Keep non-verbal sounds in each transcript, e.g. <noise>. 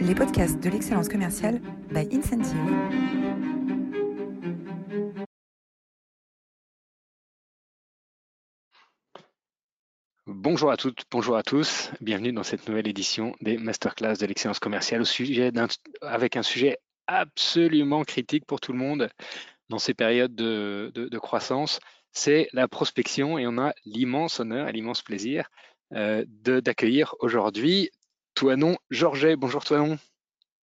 les podcasts de l'excellence commerciale by Incentive. Bonjour à toutes, bonjour à tous, bienvenue dans cette nouvelle édition des masterclass de l'excellence commerciale au sujet avec un sujet absolument critique pour tout le monde dans ces périodes de, de croissance, c'est la prospection et on a l'immense honneur et l'immense plaisir euh, d'accueillir aujourd'hui Toinon Georget. Bonjour Toinon.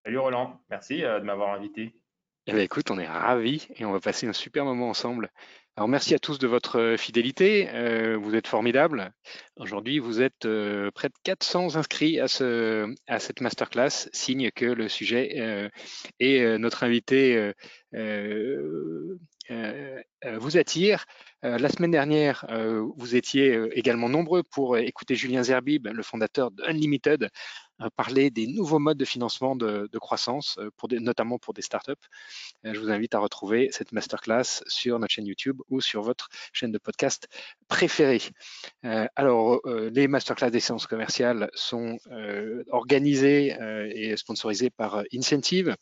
Salut Roland, merci euh, de m'avoir invité. Eh bien, écoute, on est ravis et on va passer un super moment ensemble. Alors merci à tous de votre euh, fidélité, vous êtes formidables. Aujourd'hui, vous êtes près de 400 inscrits à, ce, à cette masterclass, signe que le sujet et notre invité vous attire. Euh, la semaine dernière, euh, vous étiez euh, également nombreux pour écouter Julien Zerbib, le fondateur d'Unlimited, parler des nouveaux modes de financement de, croissance, notamment pour des startups. je vous invite à retrouver cette masterclass sur notre chaîne YouTube ou sur votre chaîne de podcast préférée. alors, les masterclass des séances commerciales sont organisées et sponsorisées par Incentive.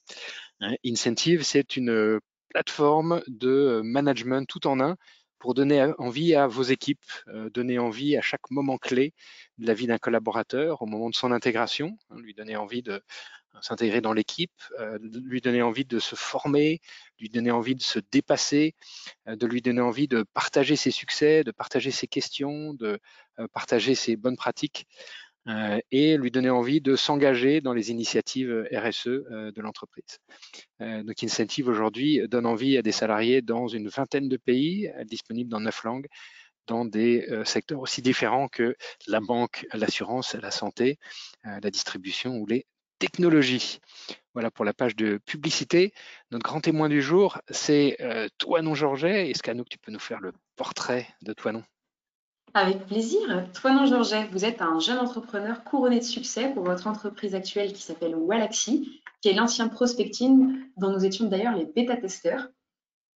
Hein, Incentive, c'est une plateforme de management tout en un pour donner envie à vos équipes, euh, donner envie à chaque moment clé de la vie d'un collaborateur, au moment de son intégration, hein, lui donner envie de s'intégrer dans l'équipe, euh, lui donner envie de se former, lui donner envie de se dépasser, euh, de lui donner envie de partager ses succès, de partager ses questions, de partager ses bonnes pratiques. Euh, et lui donner envie de s'engager dans les initiatives RSE euh, de l'entreprise. Euh, donc Incentive aujourd'hui donne envie à des salariés dans une vingtaine de pays, disponibles dans neuf langues, dans des secteurs aussi différents que la banque, l'assurance, la santé, la distribution ou les technologies. Voilà pour la page de publicité. Notre grand témoin du jour, c'est Toinon Georget. Est-ce qu'Anouk, tu peux nous faire le portrait de Toinon? Avec plaisir. Toinon Georget, vous êtes un jeune entrepreneur couronné de succès pour votre entreprise actuelle qui s'appelle Walaxy, qui est l'ancien prospecting dont nous étions d'ailleurs les bêta-testeurs.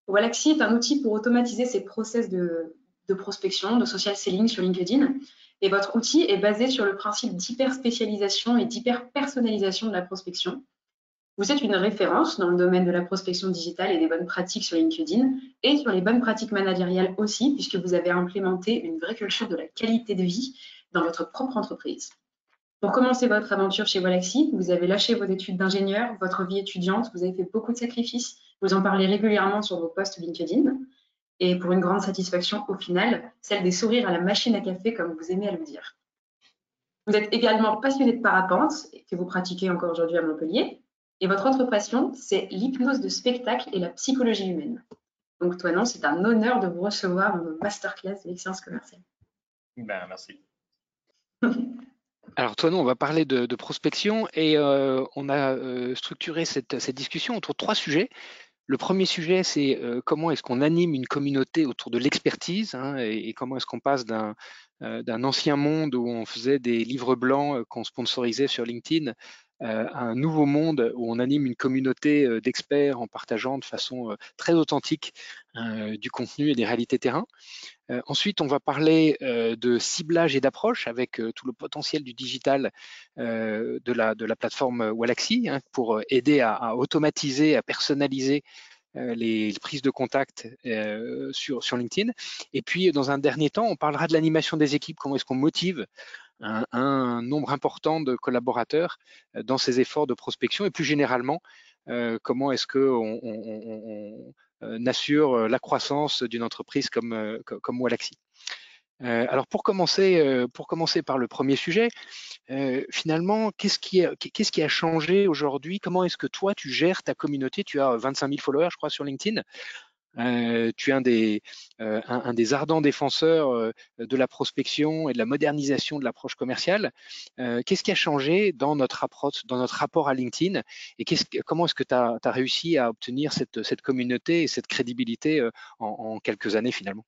Walaxy est un outil pour automatiser ces process de, de, prospection, de social selling sur LinkedIn. Et votre outil est basé sur le principe d'hyper-spécialisation et d'hyper-personnalisation de la prospection. Vous êtes une référence dans le domaine de la prospection digitale et des bonnes pratiques sur LinkedIn et sur les bonnes pratiques managériales aussi, puisque vous avez implémenté une vraie culture de la qualité de vie dans votre propre entreprise. Pour commencer votre aventure chez Walaxy, vous avez lâché vos études d'ingénieur, votre vie étudiante, vous avez fait beaucoup de sacrifices, vous en parlez régulièrement sur vos posts LinkedIn, et pour une grande satisfaction au final, celle des sourires à la machine à café, comme vous aimez à le dire. Vous êtes également passionné de parapente, que vous pratiquez encore aujourd'hui à Montpellier, et votre autre passion, c'est l'hypnose de spectacle et la psychologie humaine. Donc, toi, non, c'est un honneur de vous recevoir dans masterclass de l'excellence commerciale. Ben, merci. <laughs> Alors, toi, non, on va parler de, prospection et euh, on a euh, structuré cette, discussion autour de trois sujets. Le premier sujet, c'est euh, comment est-ce qu'on anime une communauté autour de l'expertise hein, et, et, comment est-ce qu'on passe d'un ancien monde où on faisait des livres blancs qu'on sponsorisait sur LinkedIn euh, un nouveau monde où on anime une communauté euh, d'experts en partageant de façon euh, très authentique du contenu et des réalités terrain. ensuite, on va parler de ciblage et d'approche avec tout le potentiel du digital de, la, de la plateforme Walaxy hein, pour aider à, automatiser, à personnaliser les prises de contact sur, sur LinkedIn. Et puis, dans un dernier temps, on parlera de l'animation des équipes, comment est-ce qu'on motive un, nombre important de collaborateurs euh, dans ces efforts de prospection et plus généralement, euh, comment est-ce qu'on on, euh, assure la croissance d'une entreprise comme, comme Walaxy. Alors pour commencer, pour commencer par le premier sujet, finalement, qu'est-ce qui, a, qu'est-ce changé aujourd'hui? Comment est-ce que toi, tu gères ta communauté? Tu as 25 000 followers, je crois, sur LinkedIn. Euh, tu es un des, euh, un, des, ardents défenseurs euh, de la prospection et de la modernisation de l'approche commerciale. Qu'est-ce qui a changé dans notre, approche, dans notre rapport à LinkedIn? Et comment est-ce que tu as, réussi à obtenir cette, cette, communauté et cette crédibilité en, quelques années finalement?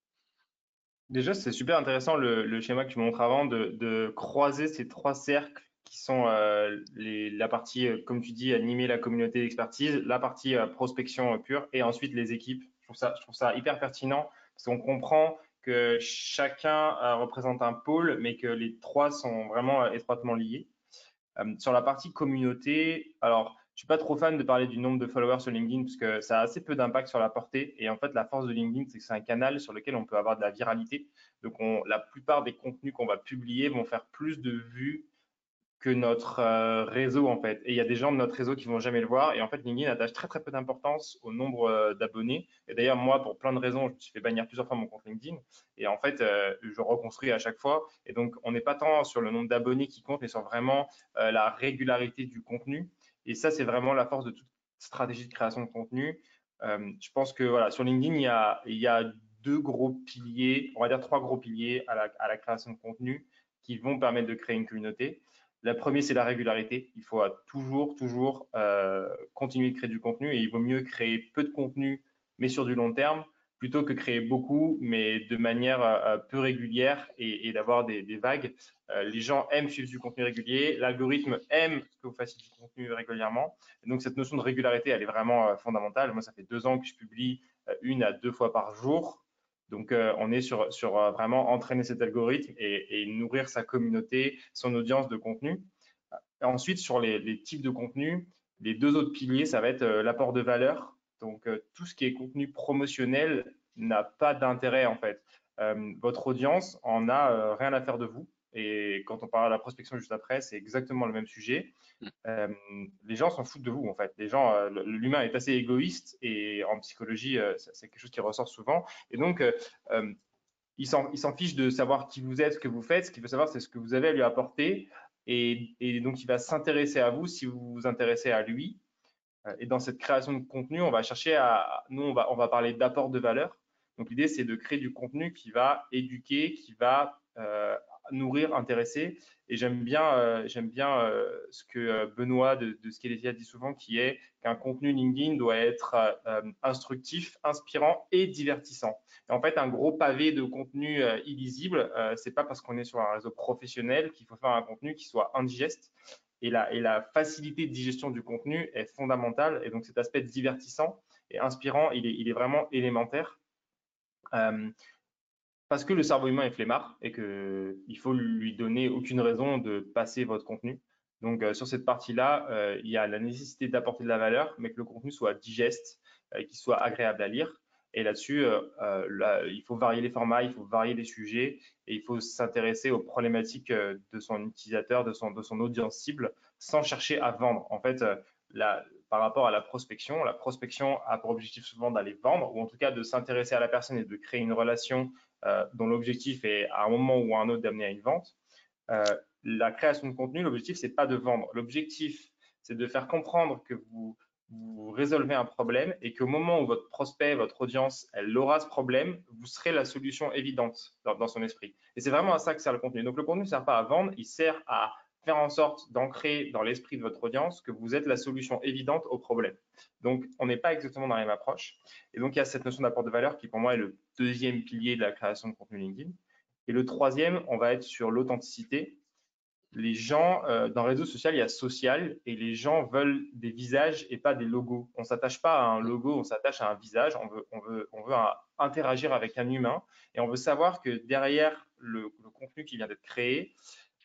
Déjà, c'est super intéressant le, schéma que tu montres avant de, de, croiser ces trois cercles qui sont les, la partie, comme tu dis, animer la communauté d'expertise, la partie prospection pure et ensuite les équipes trouve ça, je trouve ça hyper pertinent parce qu'on comprend que chacun euh, représente un pôle, mais que les trois sont vraiment euh, étroitement liés. sur la partie communauté, alors je suis pas trop fan de parler du nombre de followers sur LinkedIn parce que ça a assez peu d'impact sur la portée. Et en fait, la force de LinkedIn, c'est que c'est un canal sur lequel on peut avoir de la viralité. Donc, on, la plupart des contenus qu'on va publier vont faire plus de vues que notre euh, réseau en fait. Et il y a des gens de notre réseau qui vont jamais le voir. Et en fait, LinkedIn attache très très peu d'importance au nombre euh, d'abonnés. Et d'ailleurs, moi, pour plein de raisons, je me suis fait bannir plusieurs fois mon compte LinkedIn. Et en fait, euh, je reconstruis à chaque fois. Et donc, on n'est pas tant sur le nombre d'abonnés qui compte, mais sur vraiment la régularité du contenu. Et ça, c'est vraiment la force de toute stratégie de création de contenu. je pense que voilà, sur LinkedIn, il y a, deux gros piliers, on va dire trois gros piliers à la, à la création de contenu qui vont permettre de créer une communauté. La première, c'est la régularité. Il faut toujours, toujours euh, continuer de créer du contenu et il vaut mieux créer peu de contenu, mais sur du long terme, plutôt que créer beaucoup, mais de manière euh, peu régulière et, d'avoir des, vagues. Euh, les gens aiment suivre du contenu régulier, l'algorithme aime que vous fassiez du contenu régulièrement. donc, cette notion de régularité, elle est vraiment fondamentale. Moi, ça fait deux ans que je publie une à deux fois par jour. Donc, euh, on est sur, sur euh, vraiment entraîner cet algorithme et, nourrir sa communauté, son audience de contenu. ensuite, sur les, types de contenu, les deux autres piliers, ça va être euh, l'apport de valeur. Donc, tout ce qui est contenu promotionnel n'a pas d'intérêt en fait. votre audience en a rien à faire de vous. Et quand on parle de la prospection juste après, c'est exactement le même sujet. Mm. Euh, les gens s'en foutent de vous, en fait. Les gens, euh, l'humain est assez égoïste et en psychologie, euh, c'est quelque chose qui ressort souvent. Et donc, il s'en fiche de savoir qui vous êtes, ce que vous faites. Ce qu'il veut savoir, c'est ce que vous avez à lui apporter. Et, et donc, il va s'intéresser à vous si vous vous intéressez à lui. Et dans cette création de contenu, on va chercher à, nous, on va, on va parler d'apport de valeur. Donc, l'idée, c'est de créer du contenu qui va éduquer, qui va nourrir, intéresser. Et j'aime bien, euh, j'aime bien euh, ce que euh, Benoît de, de dit souvent, qui est qu'un contenu LinkedIn doit être instructif, inspirant et divertissant. Et en fait, un gros pavé de contenu illisible, c'est pas parce qu'on est sur un réseau professionnel qu'il faut faire un contenu qui soit indigeste. Et la, facilité de digestion du contenu est fondamentale. Et donc, cet aspect divertissant et inspirant, il est, vraiment élémentaire parce que le cerveau humain est flemmard et qu'il faut lui donner aucune raison de passer votre contenu. Donc, euh, sur cette partie-là, euh, il y a la nécessité d'apporter de la valeur, mais que le contenu soit digeste, euh, qu'il soit agréable à lire. Et là-dessus, il faut varier les formats, il faut varier les sujets et il faut s'intéresser aux problématiques de son utilisateur, de son, de son audience cible, sans chercher à vendre. En fait, par rapport à la prospection, la prospection a pour objectif souvent d'aller vendre, ou en tout cas de s'intéresser à la personne et de créer une relation euh, dont l'objectif est à un moment ou à un autre d'amener à une vente. Euh, la création de contenu, l'objectif, c'est pas de vendre. L'objectif, c'est de faire comprendre que vous, vous résolvez un problème et qu'au moment où votre prospect, votre audience, elle aura ce problème, vous serez la solution évidente dans, son esprit. Et c'est vraiment à ça que sert le contenu. Donc le contenu ne sert pas à vendre, il sert à faire en sorte d'ancrer dans l'esprit de votre audience que vous êtes la solution évidente au problème. Donc, on n'est pas exactement dans la même approche. Et donc, il y a cette notion d'apport de valeur qui, pour moi, est le deuxième pilier de la création de contenu LinkedIn. Et le troisième, on va être sur l'authenticité. Les gens, euh, dans le réseau social, il y a social et les gens veulent des visages et pas des logos. On ne s'attache pas à un logo, on s'attache à un visage. On veut, interagir avec un humain et on veut savoir que derrière le contenu qui vient d'être créé,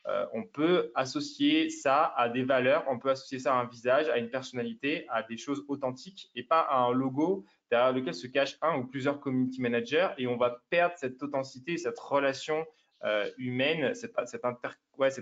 euh, on peut associer ça à des valeurs, on peut associer ça à un visage, à une personnalité, à des choses authentiques et pas à un logo derrière lequel se cache un ou plusieurs community managers et on va perdre cette authenticité, cette relation humaine, cette,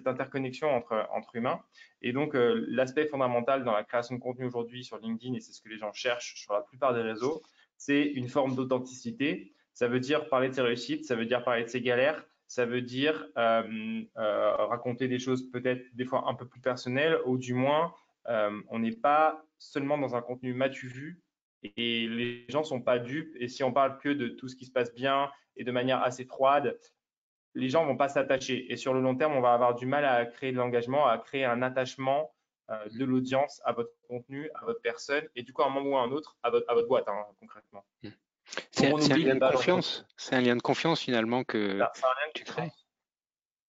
interconnexion entre, humains. Et donc, euh, l'aspect fondamental dans la création de contenu aujourd'hui sur LinkedIn, et c'est ce que les gens cherchent sur la plupart des réseaux, c'est une forme d'authenticité. Ça veut dire parler de ses réussites, ça veut dire parler de ses galères, ça veut dire euh, euh, raconter des choses peut-être des fois un peu plus personnelles, ou du moins, euh, on n'est pas seulement dans un contenu matu vu et les gens sont pas dupes. Et si on parle que de tout ce qui se passe bien et de manière assez froide, les gens vont pas s'attacher. Et sur le long terme, on va avoir du mal à créer de l'engagement, à créer un attachement de l'audience à votre contenu, à votre personne, et du coup, à un moment ou à un autre, à votre, à votre boîte, hein, concrètement. Mmh. C'est un, lien de confiance. C'est un lien de confiance finalement que tu crées.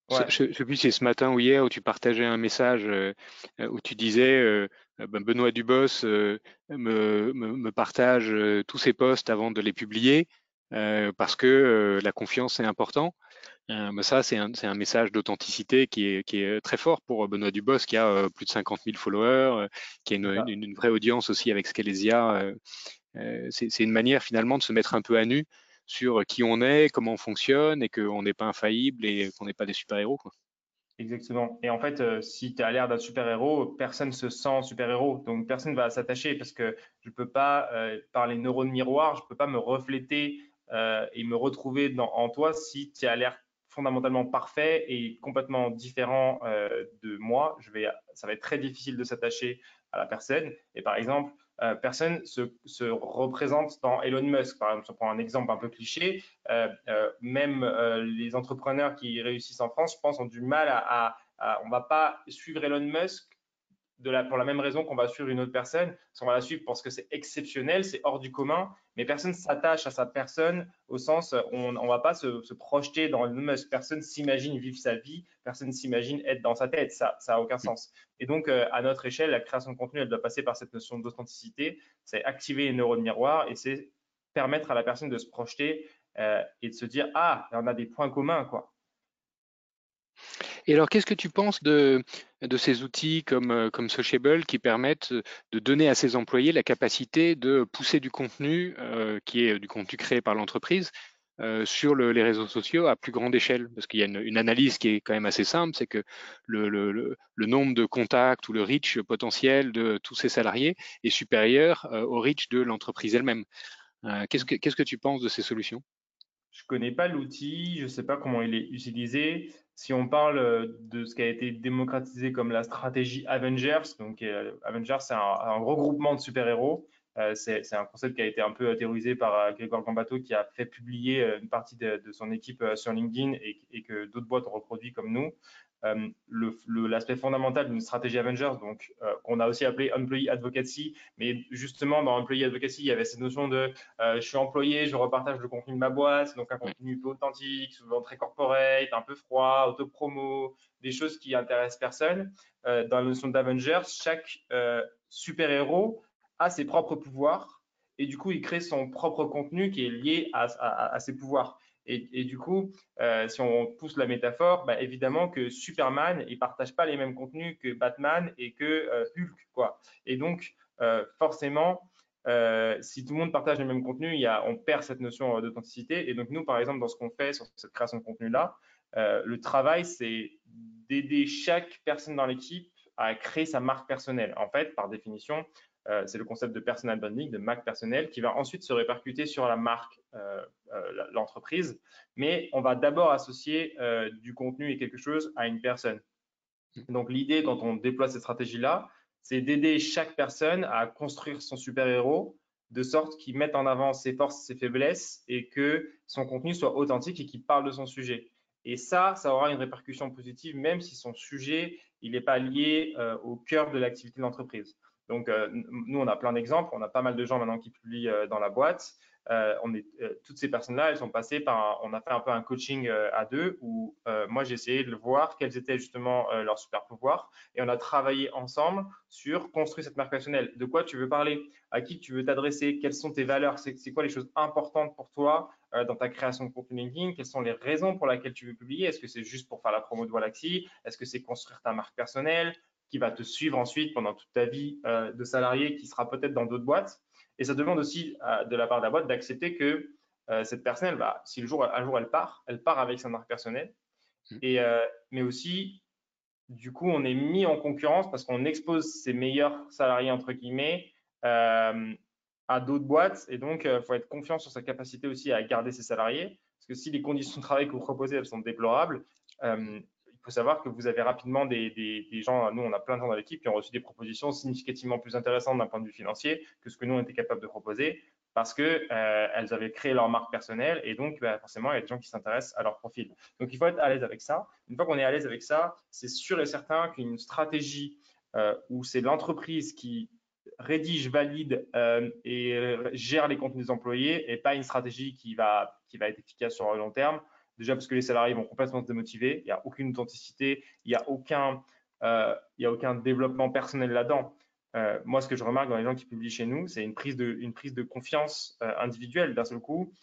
Je ne sais plus si c'est ce matin ou hier où tu partageais un message euh, où tu disais euh, ben, Benoît Dubos euh, me, me, partage tous ses posts avant de les publier parce que la confiance est important. Euh, ça, c'est un, un, message d'authenticité qui est, qui est, très fort pour Benoît Dubos, qui a euh, plus de 50 000 followers, euh, qui a une, une, une, vraie audience aussi avec Scalesia. c'est une manière finalement de se mettre un peu à nu sur qui on est, comment on fonctionne et qu'on n'est pas infaillible et qu'on n'est pas des super-héros. Exactement. Et en fait, si tu as l'air d'un super-héros, personne se sent super-héros. Donc, personne ne va s'attacher parce que je ne peux pas, par les neurones miroirs, je ne peux pas me refléter et me retrouver dans, en toi si tu as l'air fondamentalement parfait et complètement différent euh, de moi, je vais, ça va être très difficile de s'attacher à la personne. Et par exemple, euh, personne se, se, représente dans Elon Musk. Par exemple, si on prend un exemple un peu cliché, euh, même les entrepreneurs qui réussissent en France, je pense, ont du mal à, à on ne va pas suivre Elon Musk pour la même raison qu'on va suivre une autre personne, parce qu'on va la suivre parce que c'est exceptionnel, c'est hors du commun, mais personne s'attache à sa personne au sens, on ne va pas se, projeter dans le Musk, personne s'imagine vivre sa vie, personne s'imagine être dans sa tête, ça n'a aucun sens. Et donc, euh, à notre échelle, la création de contenu, elle doit passer par cette notion d'authenticité, c'est activer les neurones miroirs et c'est permettre à la personne de se projeter euh, et de se dire, ah, on a des points communs, quoi. Et alors, qu'est-ce que tu penses de, ces outils comme, euh, comme Sociable qui permettent de donner à ses employés la capacité de pousser du contenu euh, qui est du contenu créé par l'entreprise euh, sur les réseaux sociaux à plus grande échelle? Parce qu'il y a une, analyse qui est quand même assez simple, c'est que le, nombre de contacts ou le reach potentiel de tous ces salariés est supérieur au reach de l'entreprise elle-même. Qu'est-ce que Qu'est-ce que tu penses de ces solutions? Je connais pas l'outil, je ne sais pas comment il est utilisé. Si on parle euh, de ce qui a été démocratisé comme la stratégie Avengers, donc euh, Avengers, c'est un, regroupement de super-héros. Euh, c'est un concept qui a été un peu théorisé par Grégoire Gambato, qui a fait publier une partie de, son équipe sur LinkedIn et que d'autres boîtes ont reproduit comme nous. Euh, l'aspect fondamental d'une stratégie Avengers, donc euh, qu'on a aussi appelé Employee Advocacy, mais justement dans Employee Advocacy, il y avait cette notion de euh, je suis employé, je repartage le contenu de ma boîte, donc un contenu authentique, souvent très corporate, un peu froid, auto-promo, des choses qui intéressent personne. dans la notion d'Avengers, chaque super-héros a ses propres pouvoirs et du coup, il crée son propre contenu qui est lié à ses pouvoirs. Et, du coup, euh, si on pousse la métaphore, bah, évidemment que Superman, il partage pas les mêmes contenus que Batman et que euh, Hulk, quoi. Et donc, euh, forcément, si tout le monde partage les mêmes contenus, il y a, on perd cette notion d'authenticité. Et donc, nous, par exemple, dans ce qu'on fait sur cette création de contenu-là, le travail, c'est d'aider chaque personne dans l'équipe à créer sa marque personnelle. En fait, par définition, euh, c'est le concept de personal branding, de marque personnelle, qui va ensuite se répercuter sur la marque, euh, euh, l'entreprise. Mais on va d'abord associer du contenu et quelque chose à une personne. Donc l'idée, quand on déploie cette stratégie-là, c'est d'aider chaque personne à construire son super-héros de sorte qu'il mette en avant ses forces, ses faiblesses et que son contenu soit authentique et qu'il parle de son sujet. Et ça, ça aura une répercussion positive, même si son sujet, il n'est pas lié au cœur de l'activité de l'entreprise. Donc, euh, nous, on a plein d'exemples. On a pas mal de gens maintenant qui publient euh, dans la boîte. Euh, toutes ces personnes-là, elles sont passées par, on a fait un peu un coaching à deux où moi j'ai essayé de voir quels étaient justement leurs super pouvoirs et on a travaillé ensemble sur construire cette marque personnelle. De quoi tu veux parler? À qui tu veux t'adresser? Quelles sont tes valeurs? C'est quoi les choses importantes pour toi dans ta création de contenu LinkedIn? Quelles sont les raisons pour lesquelles tu veux publier? Est-ce que c'est juste pour faire la promo de Wallaxy Est-ce que c'est construire ta marque personnelle? Qui va te suivre ensuite pendant toute ta vie euh, de salarié, qui sera peut-être dans d'autres boîtes. Et ça demande aussi euh, de la part de la boîte d'accepter que euh, cette personne, va, si le jour, un jour elle part, elle part avec sa marque personnelle. Mmh. Et, mais aussi, du coup, on est mis en concurrence parce qu'on expose ses meilleurs salariés, entre guillemets, à d'autres boîtes. Et donc, il faut être confiant sur sa capacité aussi à garder ses salariés. Parce que si les conditions de travail que vous proposez, elles sont déplorables, il faut savoir que vous avez rapidement des, gens, nous on a plein de gens dans l'équipe qui ont reçu des propositions significativement plus intéressantes d'un point de vue financier que ce que nous on était capable de proposer parce qu'elles euh, avaient créé leur marque personnelle et donc bah, forcément il y a des gens qui s'intéressent à leur profil. Donc il faut être à l'aise avec ça. Une fois qu'on est à l'aise avec ça, c'est sûr et certain qu'une stratégie euh, où c'est l'entreprise qui rédige, valide euh, et gère les contenus des employés et pas une stratégie qui va être efficace sur le long terme. Déjà parce que les salariés vont complètement se démotiver, il n'y a aucune authenticité, il n'y a, aucun, euh, a aucun développement personnel là-dedans. Euh, moi, ce que je remarque dans les gens qui publient chez nous, c'est une prise de, une prise de confiance euh, individuelle d'un seul coup.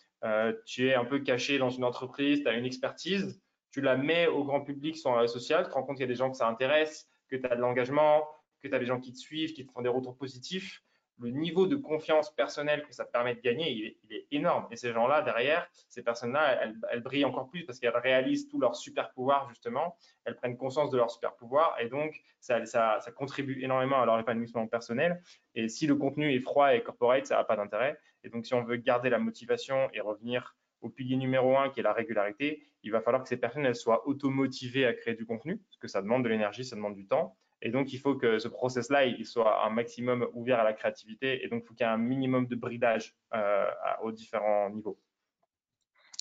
tu es un peu caché dans une entreprise, tu as une expertise, tu la mets au grand public sur un réseau social, tu te rends compte qu'il y a des gens que ça intéresse, que tu as de l'engagement, que tu as des gens qui te suivent, qui te font des retours positifs le niveau de confiance personnelle que ça permet de gagner, il est, énorme. Et ces gens-là, derrière, ces personnes-là, elles, brillent encore plus parce qu'elles réalisent tous leurs super pouvoirs, justement. Elles prennent conscience de leurs super pouvoirs et donc ça, contribue énormément à leur épanouissement personnel. Et si le contenu est froid et corporate, ça n'a pas d'intérêt. Et donc, si on veut garder la motivation et revenir au pilier numéro un qui est la régularité, il va falloir que ces personnes elles soient automotivées à créer du contenu, parce que ça demande de l'énergie, ça demande du temps. Et donc, il faut que ce process-là, il soit un maximum ouvert à la créativité. Et donc, il faut qu'il y ait un minimum de bridage euh, aux différents niveaux.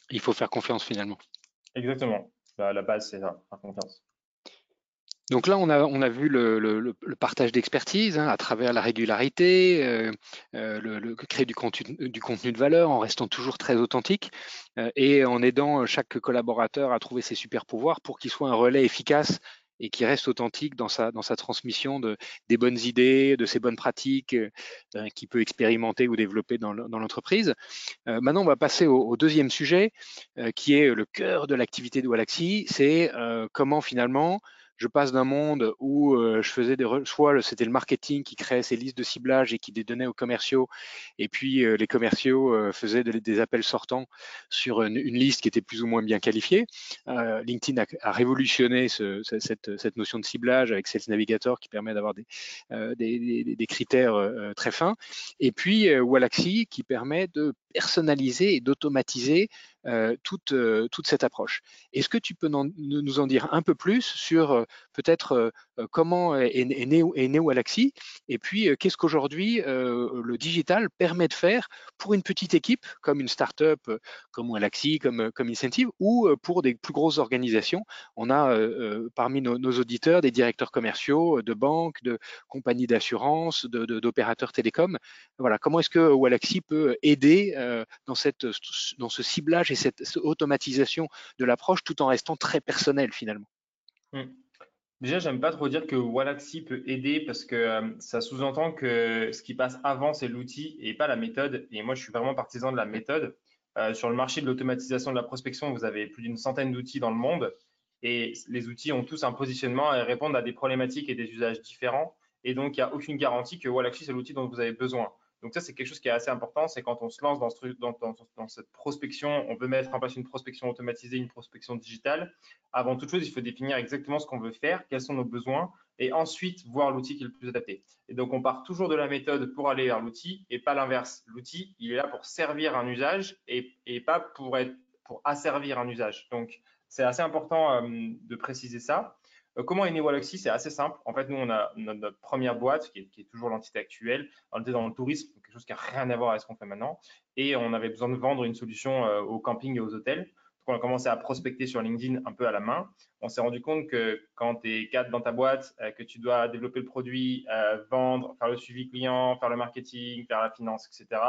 Il faut faire confiance finalement. Exactement. La, base, c'est ça, faire confiance. Donc là, on a, on a vu le, partage d'expertise hein, à travers la régularité, euh, euh, le, créer du contenu, du contenu de valeur en restant toujours très authentique et en aidant chaque collaborateur à trouver ses super pouvoirs pour qu'il soit un relais efficace et qui reste authentique dans sa, dans sa transmission de, des bonnes idées, de ses bonnes pratiques euh, euh qu'il peut expérimenter ou développer dans l'entreprise. Euh, maintenant, on va passer au, deuxième sujet, euh, qui est le cœur de l'activité de Walaxy, c'est comment finalement je passe d'un monde où euh, je faisais des c'était le marketing qui créait ces listes de ciblage et qui les donnait aux commerciaux, et puis euh, les commerciaux euh, faisaient des appels sortants sur une, liste qui était plus ou moins bien qualifiée. LinkedIn a, révolutionné cette, notion de ciblage avec Sales Navigator qui permet d'avoir des, des, critères très fins, et puis Walaxy qui permet de personnaliser et d'automatiser euh, toute, euh, toute cette approche. Est-ce que tu peux nous en dire un peu plus sur euh, peut-être comment est, est, né, est né Walaxy et puis qu'est-ce qu'aujourd'hui le digital permet de faire pour une petite équipe comme une startup comme Walaxy, comme, comme Incentive ou pour des plus grosses organisations? On a parmi nos, auditeurs des directeurs commerciaux de banques, de compagnies d'assurance, d'opérateurs télécoms. Voilà, comment est-ce que Walaxy peut aider dans, cette, dans ce ciblage cette, automatisation de l'approche tout en restant très personnel finalement. Déjà, hmm. Déjà, j'aime pas trop dire que Walaxy peut aider parce que euh, ça sous-entend que ce qui passe avant, c'est l'outil et pas la méthode. Et moi, je suis vraiment partisan de la méthode. Euh, sur le marché de l'automatisation de la prospection, vous avez plus d'une centaine d'outils dans le monde et les outils ont tous un positionnement et répondent à des problématiques et des usages différents. Et donc, il n'y a aucune garantie que Walaxy, c'est l'outil dont vous avez besoin. Donc ça, c'est quelque chose qui est assez important, c'est quand on se lance dans, ce, dans, dans, cette prospection, on veut mettre en place une prospection automatisée, une prospection digitale. Avant toute chose, il faut définir exactement ce qu'on veut faire, quels sont nos besoins, et ensuite voir l'outil qui est le plus adapté. Et donc, on part toujours de la méthode pour aller vers l'outil et pas l'inverse. L'outil, il est là pour servir un usage et, pas pour asservir un usage. Donc, c'est assez important euh, de préciser ça. Euh, comment est né C'est assez simple. En fait, nous, on a notre, première boîte, qui est, toujours l'entité actuelle. On était dans le tourisme, quelque chose qui n'a rien à voir avec ce qu'on fait maintenant. Et on avait besoin de vendre une solution euh, au camping et aux hôtels. Donc, on a commencé à prospecter sur LinkedIn un peu à la main. On s'est rendu compte que quand tu es cadre dans ta boîte, euh, que tu dois développer le produit, vendre, faire le suivi client, faire le marketing, faire la finance, etc.,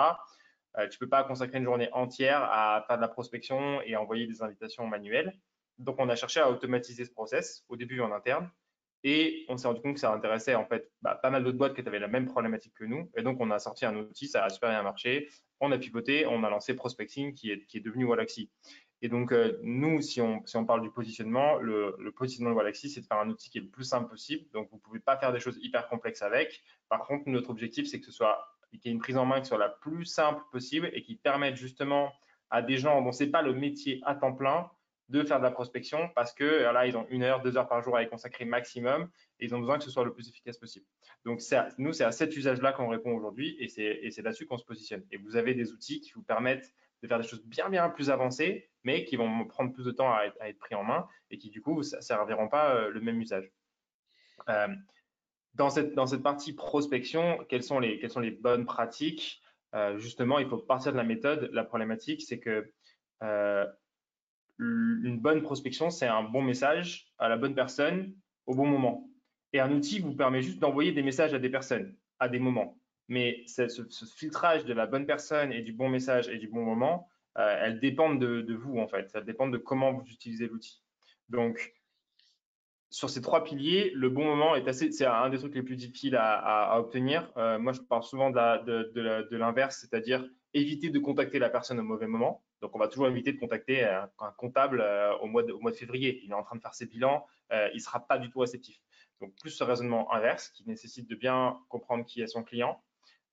tu ne peux pas consacrer une journée entière à faire de la prospection et envoyer des invitations manuelles. Donc, on a cherché à automatiser ce process au début en interne. Et on s'est rendu compte que ça intéressait en fait bah, pas mal d'autres boîtes qui avaient la même problématique que nous. Et donc, on a sorti un outil, ça a super bien marché. On a pivoté, on a lancé Prospecting qui est, qui est devenu Walaxy. Et donc, euh, nous, si on, si on parle du positionnement, le, le positionnement de Walaxy, c'est de faire un outil qui est le plus simple possible. Donc, vous ne pouvez pas faire des choses hyper complexes avec. Par contre, notre objectif, c'est que ce soit qu'il y ait une prise en main qui soit la plus simple possible et qui permette justement à des gens dont ce n'est pas le métier à temps plein de faire de la prospection parce que euh, là, ils ont une heure, deux heures par jour à y consacrer maximum et ils ont besoin que ce soit le plus efficace possible. Donc, nous, c'est à cet usage-là qu'on répond aujourd'hui et c'est là-dessus qu'on se positionne. Et vous avez des outils qui vous permettent de faire des choses bien, bien plus avancées, mais qui vont prendre plus de temps à être, pris en main et qui, du coup, ne serviront pas euh, le même usage. Euh, dans, cette, partie prospection, quelles sont les, quelles sont les bonnes pratiques? Justement, il faut partir de la méthode. La problématique, c'est que une bonne prospection, c'est un bon message à la bonne personne au bon moment. Et un outil vous permet juste d'envoyer des messages à des personnes à des moments. Mais ce, filtrage de la bonne personne et du bon message et du bon moment, euh, elles dépendent de, vous en fait. Elles dépendent de comment vous utilisez l'outil. Donc, sur ces trois piliers, le bon moment est assez, c'est un des trucs les plus difficiles à, obtenir. Euh, moi, je parle souvent de l'inverse, c'est-à-dire éviter de contacter la personne au mauvais moment. Donc, on va toujours éviter de contacter un, comptable euh, au, mois de, février. Il est en train de faire ses bilans, euh, il ne sera pas du tout réceptif. Donc, plus ce raisonnement inverse qui nécessite de bien comprendre qui est son client,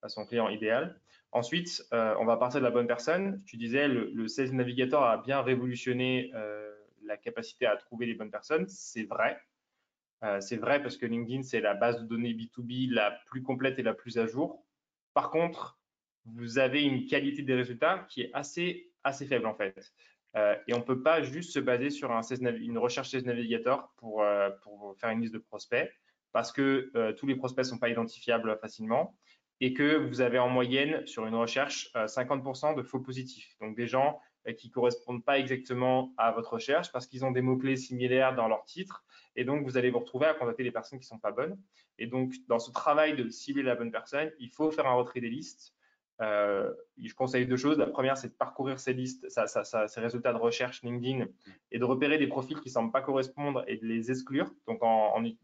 son client idéal. Ensuite, on va partir de la bonne personne. Tu disais, le, le Sales Navigator a bien révolutionné la capacité à trouver les bonnes personnes. C'est vrai. Euh, c'est vrai parce que LinkedIn, c'est la base de données B2B la plus complète et la plus à jour. Par contre, vous avez une qualité des résultats qui est assez, assez faible en fait. Euh, et on ne peut pas juste se baser sur un une recherche Sales Navigator pour, euh, pour faire une liste de prospects parce que tous les prospects ne sont pas identifiables facilement et que vous avez en moyenne sur une recherche 50% de faux positifs. Donc des gens qui correspondent pas exactement à votre recherche parce qu'ils ont des mots-clés similaires dans leur titre. Et donc, vous allez vous retrouver à contacter les personnes qui sont pas bonnes. Et donc, dans ce travail de cibler la bonne personne, il faut faire un retrait des listes. Euh, je conseille deux choses. La première, c'est de parcourir ces listes, ces résultats de recherche LinkedIn et de repérer des profils qui ne semblent pas correspondre et de les exclure. Donc,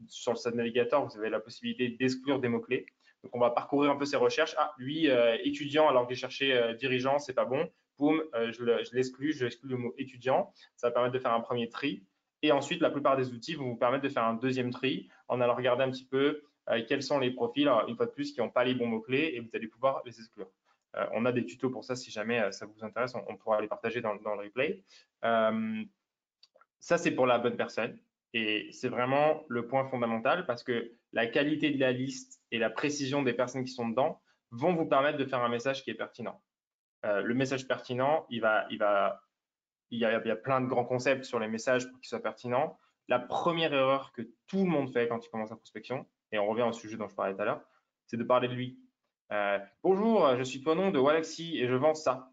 sur le site navigateur, vous avez la possibilité d'exclure des mots-clés. Donc, on va parcourir un peu ces recherches. Ah, lui, euh, étudiant, alors que j'ai cherché euh, dirigeant, c'est pas bon. Boum, euh, je l'exclus, je l'exclus le mot étudiant. Ça va permettre de faire un premier tri. Et ensuite, la plupart des outils vont vous permettre de faire un deuxième tri en allant regarder un petit peu quels sont les profils, une fois de plus, qui n'ont pas les bons mots-clés et vous allez pouvoir les exclure. On a des tutos pour ça, si jamais ça vous intéresse, on, pourra les partager dans, le replay. ça, c'est pour la bonne personne. Et c'est vraiment le point fondamental parce que la qualité de la liste et la précision des personnes qui sont dedans vont vous permettre de faire un message qui est pertinent. Euh, le message pertinent, il, y a, il y a plein de grands concepts sur les messages pour qu'ils soient pertinents. La première erreur que tout le monde fait quand il commence la prospection, et on revient au sujet dont je parlais tout à l'heure, c'est de parler de lui. Euh, bonjour, je suis Toinon de Walaxy et je vends ça.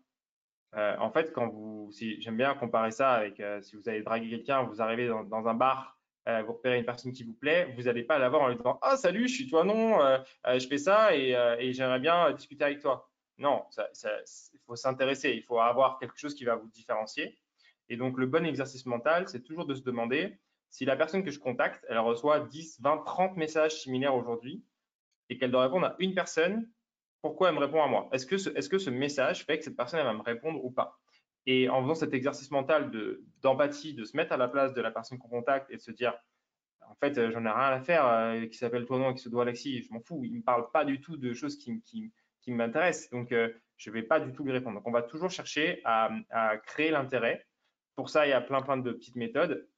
Euh, en fait, quand vous, si, j'aime bien comparer ça avec si vous allez draguer quelqu'un, vous arrivez dans, un bar euh, vous repérez une personne qui vous plaît, vous n'allez pas l'avoir en lui disant Ah, salut, je suis toi, non, euh, euh, je fais ça et, j'aimerais bien discuter avec toi. Non, il faut s'intéresser, il faut avoir quelque chose qui va vous différencier. Et donc, le bon exercice mental, c'est toujours de se demander si la personne que je contacte, elle reçoit 10, 20, 30 messages similaires aujourd'hui et qu'elle doit répondre à une personne, pourquoi elle me répond à moi? Est-ce que, ce message fait que cette personne va me répondre ou pas? Et en faisant cet exercice mental d'empathie, de, se mettre à la place de la personne qu'on contacte et de se dire, en fait, euh, j'en ai rien à faire, euh, qui s'appelle toi qui se doit Alexis, je m'en fous, il ne me parle pas du tout de choses qui m'intéressent, donc euh, je ne vais pas du tout lui répondre. Donc on va toujours chercher à, à créer l'intérêt. Pour ça, il y a plein plein de petites méthodes.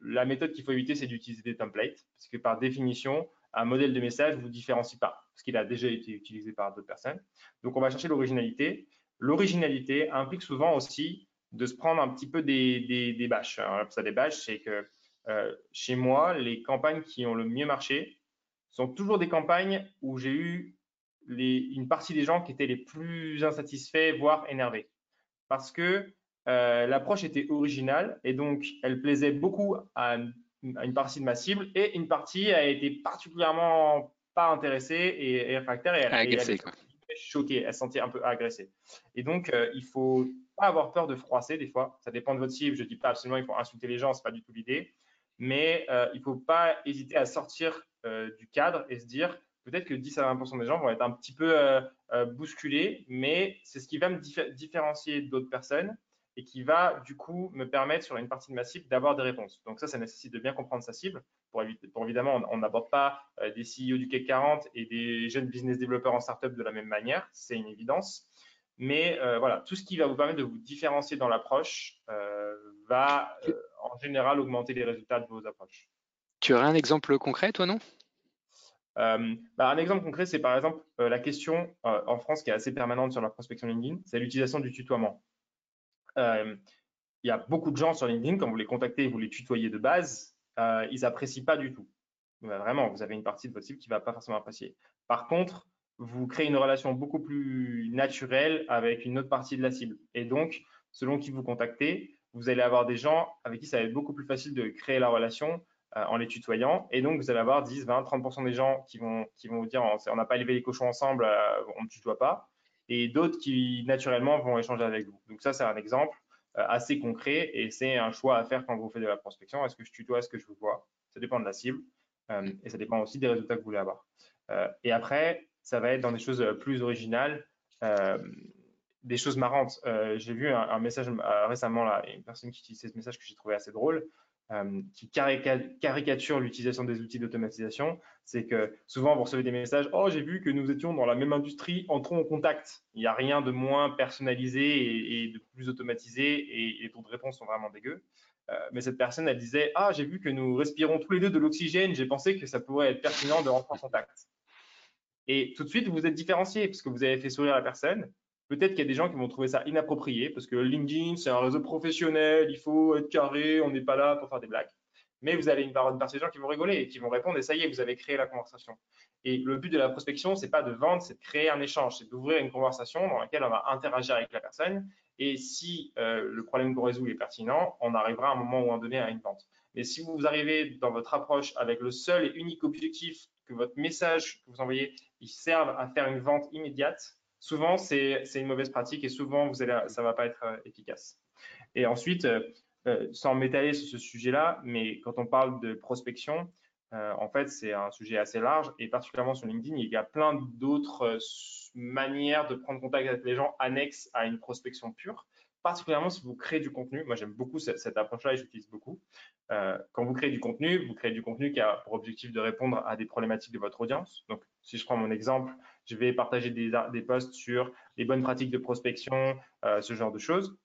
La méthode qu'il faut éviter, c'est d'utiliser des templates, parce que par définition, un modèle de message ne vous différencie pas, parce qu'il a déjà été utilisé par d'autres personnes. Donc on va chercher l'originalité. L'originalité implique souvent aussi de se prendre un petit peu des, des, bâches. Ça, des bâches, c'est que euh, chez moi, les campagnes qui ont le mieux marché sont toujours des campagnes où j'ai eu une partie des gens qui étaient les plus insatisfaits, voire énervés. Parce que euh, l'approche était originale et donc elle plaisait beaucoup à, une partie de ma cible et une partie a été particulièrement pas intéressée et, réfractaire. Et elle, choquée, elle se sentait un peu agressée. Et donc, euh, il faut pas avoir peur de froisser des fois. Ça dépend de votre cible. Je dis pas absolument il faut insulter les gens, c'est pas du tout l'idée. Mais euh, il faut pas hésiter à sortir euh, du cadre et se dire peut-être que 10 à 20% des gens vont être un petit peu euh, bousculés, mais c'est ce qui va me différencier d'autres personnes et qui va du coup me permettre sur une partie de ma cible d'avoir des réponses. Donc ça, ça nécessite de bien comprendre sa cible. Pour, éviter, pour évidemment, on n'aborde pas euh, des CEO du CAC 40 et des jeunes business développeurs en startup de la même manière, c'est une évidence. Mais euh, voilà, tout ce qui va vous permettre de vous différencier dans l'approche euh, va en général augmenter les résultats de vos approches. Tu aurais un exemple concret, toi, non? Bah, un exemple concret, c'est par exemple la question en France qui est assez permanente sur la prospection LinkedIn, c'est l'utilisation du tutoiement. Il y a beaucoup de gens sur LinkedIn, quand vous les contactez vous les tutoyez de base, ils apprécient pas du tout. vraiment, vous avez une partie de votre cible qui va pas forcément apprécier. Par contre, vous créez une relation beaucoup plus naturelle avec une autre partie de la cible. Et donc, selon qui vous contactez, vous allez avoir des gens avec qui ça va être beaucoup plus facile de créer la relation en les tutoyant. Et donc, vous allez avoir 10, 20, 30% des gens qui vont, qui vont vous dire on n'a pas élevé les cochons ensemble, on ne tutoie pas et d'autres qui naturellement vont échanger avec vous. Donc ça, c'est un exemple euh, assez concret et c'est un choix à faire quand vous faites de la prospection. Est-ce que je tutoie, est-ce que je vous vois? Ça dépend de la cible et ça dépend aussi des résultats que vous voulez avoir. et après, ça va être dans des choses plus originales des choses marrantes. Euh, j'ai vu un, message euh, récemment, là, une personne qui utilisait ce message que j'ai trouvé assez drôle, euh, qui caricature l'utilisation des outils d'automatisation. C'est que souvent, vous recevez des messages Oh, j'ai vu que nous étions dans la même industrie, entrons en contact. Il n'y a rien de moins personnalisé et, de plus automatisé et les taux de réponse sont vraiment dégueux. mais cette personne, elle disait Ah, j'ai vu que nous respirons tous les deux de l'oxygène, j'ai pensé que ça pourrait être pertinent de rentrer en contact. Et tout de suite, vous êtes différencié parce que vous avez fait sourire la personne Peut-être qu'il y a des gens qui vont trouver ça inapproprié parce que LinkedIn, c'est un réseau professionnel, il faut être carré, on n'est pas là pour faire des blagues. Mais vous allez une parole de gens qui vont rigoler et qui vont répondre et ça y est, vous avez créé la conversation. Et le but de la prospection, c'est pas de vendre, c'est de créer un échange, c'est d'ouvrir une conversation dans laquelle on va interagir avec la personne. Et si euh, le problème qu'on résout est pertinent, on arrivera à un moment ou un donné à une vente. Mais si vous arrivez dans votre approche avec le seul et unique objectif que votre message que vous envoyez, serve à faire une vente immédiate, souvent, c'est une mauvaise pratique et souvent, vous allez, ça ne va pas être euh, efficace. Et ensuite, euh, euh, sans m'étaler sur ce sujet-là, mais quand on parle de prospection, en fait, c'est un sujet assez large et particulièrement sur LinkedIn, il y a plein d'autres manières de prendre contact avec les gens annexes à une prospection pure particulièrement si vous créez du contenu. Moi, j'aime beaucoup cette, approche-là et j'utilise beaucoup. Euh, quand vous créez du contenu, vous créez du contenu qui a pour objectif de répondre à des problématiques de votre audience. Donc, si je prends mon exemple, je vais partager des, posts sur les bonnes pratiques de prospection, euh, ce genre de choses.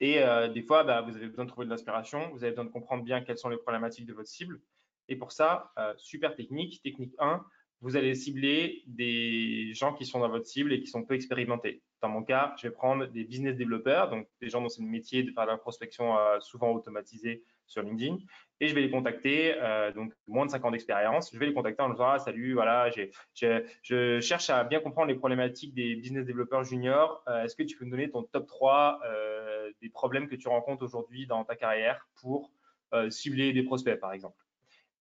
Et euh, des fois, bah, vous avez besoin de trouver de l'inspiration, vous avez besoin de comprendre bien quelles sont les problématiques de votre cible. Et pour ça, super technique, technique 1, vous allez cibler des gens qui sont dans votre cible et qui sont peu expérimentés. Dans mon cas, je vais prendre des business développeurs, donc des gens dont c'est le métier de faire de la prospection euh, souvent automatisée sur LinkedIn, et je vais les contacter, euh, donc moins de 5 ans d'expérience. Je vais les contacter en disant ah, salut, voilà, je cherche à bien comprendre les problématiques des business développeurs juniors. Euh, est-ce que tu peux me donner ton top 3 des problèmes que tu rencontres aujourd'hui dans ta carrière pour cibler des prospects, par exemple?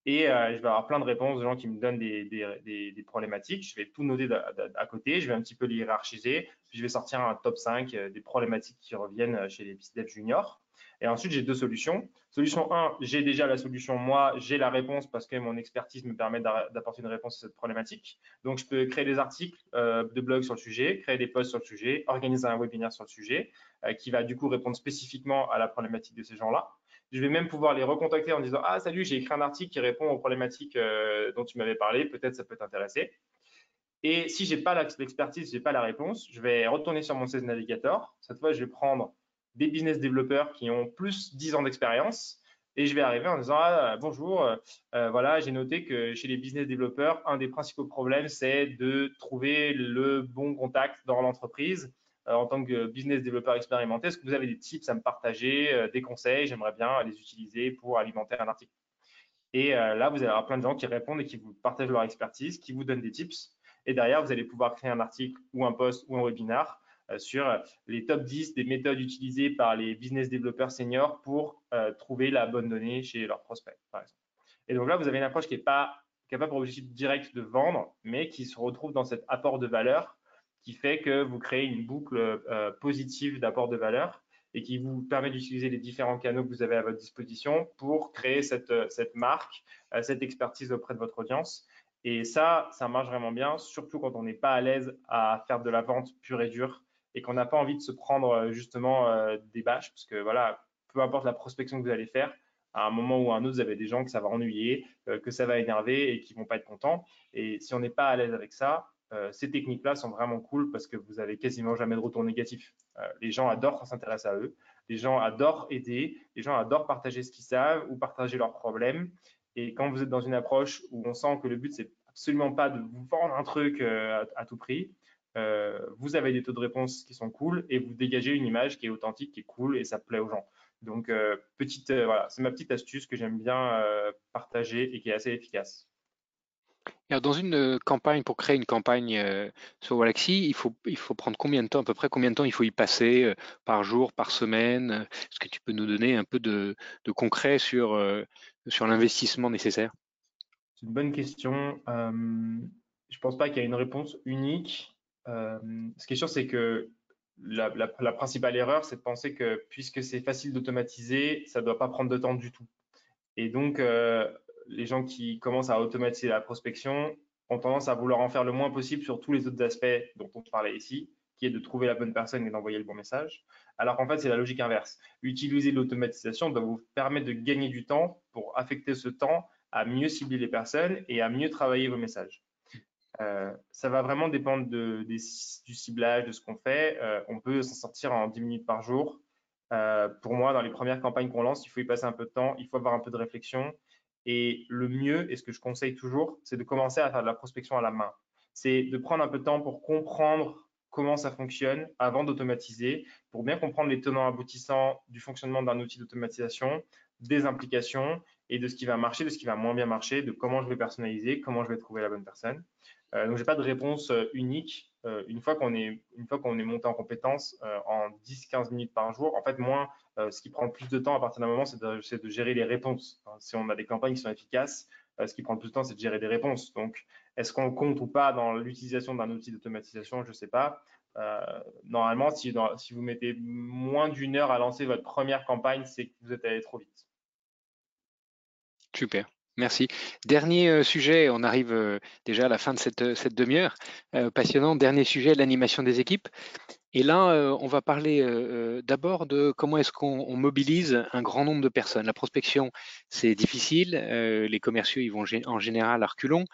Et euh, je vais avoir plein de réponses de gens qui me donnent des, problématiques. Je vais tout noter à côté, je vais un petit peu les hiérarchiser, puis je vais sortir un top 5 euh, des problématiques qui reviennent euh, chez les devs juniors. Et ensuite, j'ai deux solutions. Solution 1, j'ai déjà la solution, moi, j'ai la réponse parce que mon expertise me permet d'apporter une réponse à cette problématique. Donc, je peux créer des articles de blog sur le sujet, créer des posts sur le sujet, organiser un webinaire sur le sujet qui va du coup répondre spécifiquement à la problématique de ces gens-là. Je vais même pouvoir les recontacter en disant Ah, salut, j'ai écrit un article qui répond aux problématiques euh, dont tu m'avais parlé, peut-être ça peut t'intéresser. Et si je n'ai pas l'expertise, je n'ai pas la réponse, je vais retourner sur mon 16 Navigator. Cette fois, je vais prendre des business développeurs qui ont plus 10 ans d'expérience et je vais arriver en disant ah, bonjour, euh, voilà, j'ai noté que chez les business développeurs, un des principaux problèmes, c'est de trouver le bon contact dans l'entreprise. Euh, en tant que business développeur expérimenté, est-ce que vous avez des tips à me partager, euh, des conseils? J'aimerais bien les utiliser pour alimenter un article. Et euh, là, vous allez avoir plein de gens qui répondent et qui vous partagent leur expertise, qui vous donnent des tips. Et derrière, vous allez pouvoir créer un article ou un post ou un webinar sur les top 10 des méthodes utilisées par les business développeurs seniors pour trouver la bonne donnée chez leurs prospects, par exemple. Et donc là, vous avez une approche qui n'est pas, qui pas pour objectif direct de vendre, mais qui se retrouve dans cet apport de valeur qui fait que vous créez une boucle euh, positive d'apport de valeur et qui vous permet d'utiliser les différents canaux que vous avez à votre disposition pour créer cette, euh, cette marque, euh, cette expertise auprès de votre audience. Et ça, ça marche vraiment bien, surtout quand on n'est pas à l'aise à faire de la vente pure et dure et qu'on n'a pas envie de se prendre justement des bâches, parce que voilà, peu importe la prospection que vous allez faire, à un moment ou à un autre, vous avez des gens que ça va ennuyer, que ça va énerver et qui vont pas être contents. Et si on n'est pas à l'aise avec ça, euh, ces techniques-là sont vraiment cool parce que vous avez quasiment jamais de retour négatif. Euh, les gens adorent quand s'intéresse à eux, les gens adorent aider, les gens adorent partager ce qu'ils savent ou partager leurs problèmes. Et quand vous êtes dans une approche où on sent que le but, c'est absolument pas de vous vendre un truc euh, à, tout prix, vous avez des taux de réponse qui sont cool et vous dégagez une image qui est authentique, qui est cool et ça plaît aux gens. Donc, petite, voilà, c'est ma petite astuce que j'aime bien partager et qui est assez efficace dans une euh, campagne, pour créer une campagne euh, sur Galaxy, il faut, il faut prendre combien de temps, à peu près combien de temps il faut y passer euh, par jour, par semaine Est-ce que tu peux nous donner un peu de, concret sur, sur l'investissement nécessaire? C'est une bonne question. je ne pense pas qu'il y ait une réponse unique. ce qui est sûr, c'est que la, principale erreur, c'est de penser que puisque c'est facile d'automatiser, ça ne doit pas prendre de temps du tout. Et donc, les gens qui commencent à automatiser la prospection ont tendance à vouloir en faire le moins possible sur tous les autres aspects dont on parlait ici, qui est de trouver la bonne personne et d'envoyer le bon message. Alors qu'en fait, c'est la logique inverse. Utiliser l'automatisation doit vous permettre de gagner du temps pour affecter ce temps à mieux cibler les personnes et à mieux travailler vos messages. Euh, ça va vraiment dépendre du ciblage, de ce qu'on fait. Euh, on peut s'en sortir en 10 minutes par jour. Euh, pour moi, dans les premières campagnes qu'on lance, il faut y passer un peu de temps, il faut avoir un peu de réflexion. Et le mieux, et ce que je conseille toujours, c'est de commencer à faire de la prospection à la main. C'est de prendre un peu de temps pour comprendre comment ça fonctionne avant d'automatiser, pour bien comprendre les tenants aboutissants du fonctionnement d'un outil d'automatisation, des implications et de ce qui va marcher, de ce qui va moins bien marcher, de comment je vais personnaliser, comment je vais trouver la bonne personne. Euh, donc, je n'ai pas de réponse euh, unique. Euh, une fois qu'on est, une fois qu'on est monté en compétence en 10-15 minutes par jour, en fait, moins, ce qui prend plus de temps à partir d'un moment, c'est de, de, gérer les réponses. si on a des campagnes qui sont efficaces, ce qui prend le plus de temps, c'est de gérer des réponses. Donc, est-ce qu'on compte ou pas dans l'utilisation d'un outil d'automatisation? Je ne sais pas. normalement, si, si, vous mettez moins d'une heure à lancer votre première campagne, c'est que vous êtes allé trop vite. Super. Merci. Dernier euh, sujet, on arrive euh, déjà à la fin de cette, euh, demi-heure. passionnant. Dernier sujet, l'animation des équipes. Et là, on va parler d'abord de comment est-ce qu'on mobilise un grand nombre de personnes. La prospection, c'est difficile. les commerciaux, ils vont en général à reculons.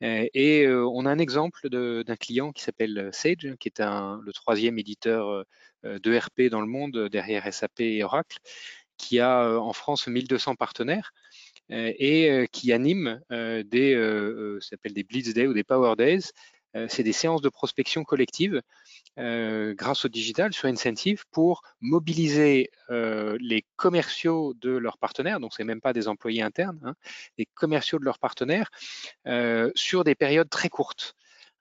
et on a un exemple d'un client qui s'appelle Sage, qui est le troisième éditeur de dans le monde derrière SAP et Oracle, qui a en France 1200 partenaires. Euh, et euh, qui anime euh, des, s'appelle des Blitz Days ou des Power Days. c'est des séances de prospection collective grâce au digital sur Incentive pour mobiliser les commerciaux de leurs partenaires, donc c'est même pas des employés internes, hein, les commerciaux de leurs partenaires sur des périodes très courtes.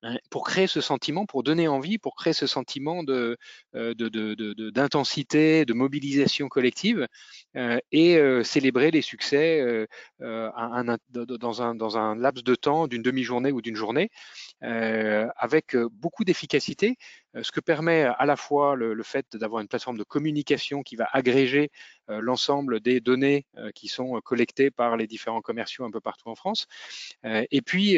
Hein, pour créer ce sentiment, pour donner envie, pour créer ce sentiment euh, d'intensité, de, mobilisation collective euh, et euh, célébrer les succès dans un laps de temps d'une demi-journée ou d'une journée avec beaucoup d'efficacité, ce que permet à la fois le, fait d'avoir une plateforme de communication qui va agréger l'ensemble des données qui sont collectées par les différents commerciaux un peu partout en France, et puis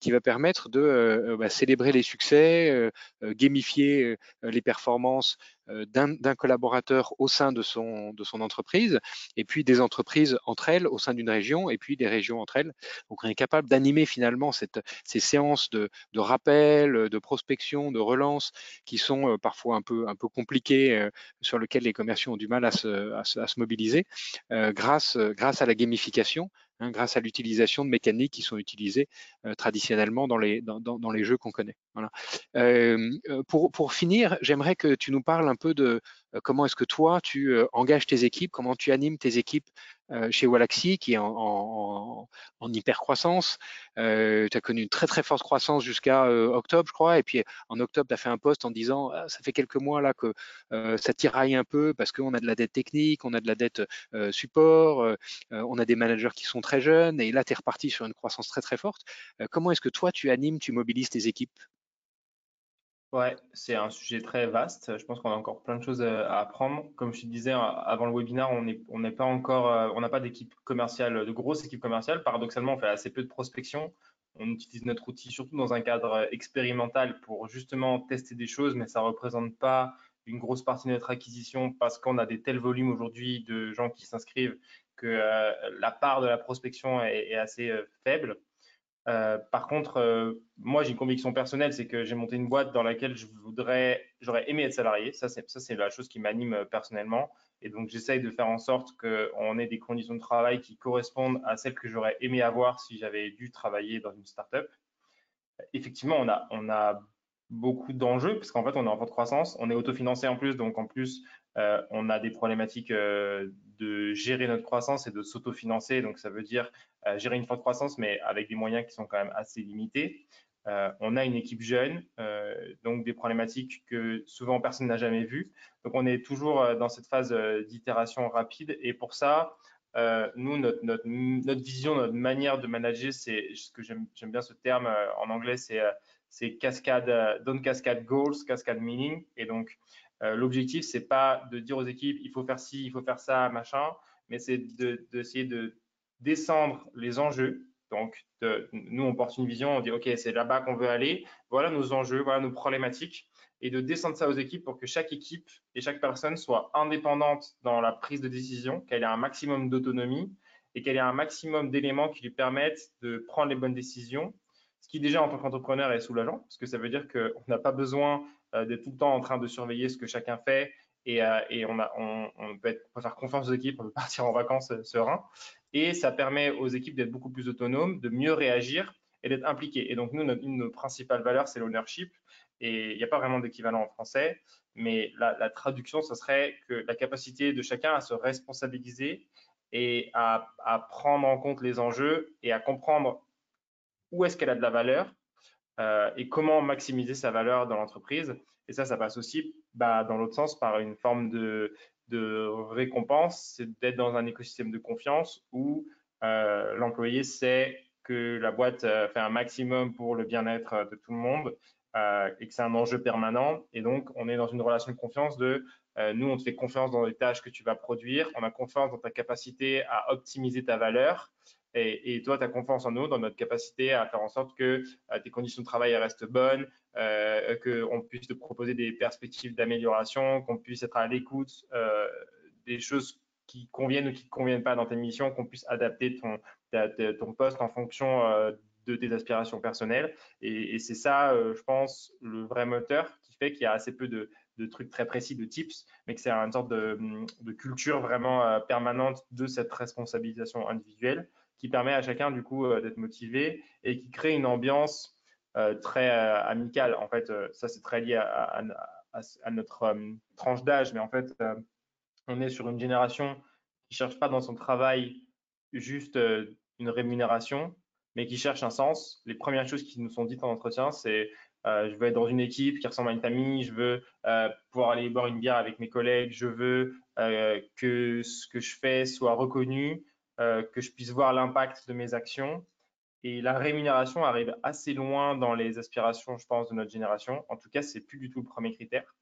qui va permettre de bah, célébrer les succès, gamifier les performances euh, d'un collaborateur au sein de son, de son entreprise, et puis des entreprises entre elles au sein d'une région, et puis des régions entre elles. Donc on est capable d'animer finalement cette, ces séances de, de, rappel, de prospection, de relance, qui sont euh, parfois un peu, un peu compliquées, euh, sur lesquelles les commerciaux ont du mal à se, à se, à se mobiliser, grâce, grâce à la gamification Hein, grâce à l'utilisation de mécaniques qui sont utilisées euh, traditionnellement dans les, jeux qu'on connaît. Voilà. Euh, euh, pour, pour, finir, j'aimerais que tu nous parles un peu de comment est-ce que toi, tu engages tes équipes, comment tu animes tes équipes chez Walaxy qui est en, en, en hyper croissance. Euh, tu as connu une très très forte croissance jusqu'à euh, octobre, je crois. Et puis en octobre, tu as fait un post en disant ah, ça fait quelques mois là que ça tiraille un peu parce qu'on a de la dette technique, on a de la dette support, on a des managers qui sont très jeunes. Et là, tu es reparti sur une croissance très très forte. comment est-ce que toi, tu animes, tu mobilises tes équipes? Ouais, c'est un sujet très vaste. Je pense qu'on a encore plein de choses à apprendre. Comme je te disais avant le webinaire, on n'est pas encore, euh, on n'a pas d'équipe commerciale, de grosse équipe commerciale. Paradoxalement, on fait assez peu de prospection. On utilise notre outil surtout dans un cadre expérimental pour justement tester des choses, mais ça ne représente pas une grosse partie de notre acquisition parce qu'on a des tels volumes aujourd'hui de gens qui s'inscrivent que euh, la part de la prospection est, assez euh, faible. Euh, par contre, euh, moi, j'ai une conviction personnelle, c'est que j'ai monté une boîte dans laquelle je voudrais, j'aurais aimé être salarié. Ça, c'est, la chose qui m'anime euh, personnellement. Et donc, j'essaye de faire en sorte qu'on ait des conditions de travail qui correspondent à celles que j'aurais aimé avoir si j'avais dû travailler dans une startup. Effectivement, on a, on a beaucoup d'enjeux parce qu'en fait, on est en forte croissance, on est autofinancé en plus, donc en plus, on a des problématiques de gérer notre croissance et de s'autofinancer. Donc, ça veut dire euh, gérer une forte croissance, mais avec des moyens qui sont quand même assez limités. Euh, on a une équipe jeune, euh, donc des problématiques que souvent personne n'a jamais vues. Donc, on est toujours dans cette phase d'itération rapide. Et pour ça, nous, notre, notre, notre, vision, notre manière de manager, c'est ce que j'aime bien ce terme en anglais, c'est cascade, don't cascade goals, cascade meaning. Et donc, l'objectif, c'est pas de dire aux équipes, il faut faire ci, il faut faire ça, machin, mais c'est d'essayer de, descendre les enjeux. Donc, nous, on porte une vision, on dit, OK, c'est là-bas qu'on veut aller, voilà nos enjeux, voilà nos problématiques, et de descendre ça aux équipes pour que chaque équipe et chaque personne soit indépendante dans la prise de décision, qu'elle ait un maximum d'autonomie et qu'elle ait un maximum d'éléments qui lui permettent de prendre les bonnes décisions, ce qui déjà en tant qu'entrepreneur est soulageant, parce que ça veut dire qu'on n'a pas besoin euh, d'être tout le temps en train de surveiller ce que chacun fait et, euh, on, peut, faire confiance aux équipes, on peut <laughs> partir en vacances euh, serein. Et ça permet aux équipes d'être beaucoup plus autonomes, de mieux réagir et d'être impliquées. Et donc, nous, une de nos principales valeurs, c'est l'ownership. Et il n'y a pas vraiment d'équivalent en français, mais la, traduction, ce serait que la capacité de chacun à se responsabiliser et à, prendre en compte les enjeux et à comprendre où est-ce qu'elle a de la valeur euh, et comment maximiser sa valeur dans l'entreprise. Et ça, ça passe aussi bah, dans l'autre sens par une forme de, récompense, c'est d'être dans un écosystème de confiance où euh, l'employé sait que la boîte euh, fait un maximum pour le bien-être de tout le monde et que c'est un enjeu permanent. Et donc, on est dans une relation de confiance de nous, on te fait confiance dans les tâches que tu vas produire, on a confiance dans ta capacité à optimiser ta valeur et, toi, tu as confiance en nous, dans notre capacité à faire en sorte que euh, tes conditions de travail restent bonnes, euh, qu'on puisse te proposer des perspectives d'amélioration, qu'on puisse être à l'écoute euh, des choses qui conviennent ou qui ne conviennent pas dans tes missions, qu'on puisse adapter ton, poste en fonction de tes aspirations personnelles. Et, c'est ça, je pense, le vrai moteur qui fait qu'il y a assez peu de, trucs très précis, de tips, mais que c'est une sorte de culture vraiment permanente de cette responsabilisation individuelle qui permet à chacun du coup euh, d'être motivé et qui crée une ambiance euh, très euh, amicale. En fait, ça c'est très lié à, notre tranche d'âge, mais en fait, on est sur une génération qui cherche pas dans son travail juste une rémunération, mais qui cherche un sens. Les premières choses qui nous sont dites en entretien, c'est je veux être dans une équipe qui ressemble à une famille, je veux pouvoir aller boire une bière avec mes collègues, je veux que ce que je fais soit reconnu, euh, que je puisse voir l'impact de mes actions. Et la rémunération arrive assez loin dans les aspirations, je pense, de notre génération. En tout cas, c'est plus du tout le premier critère.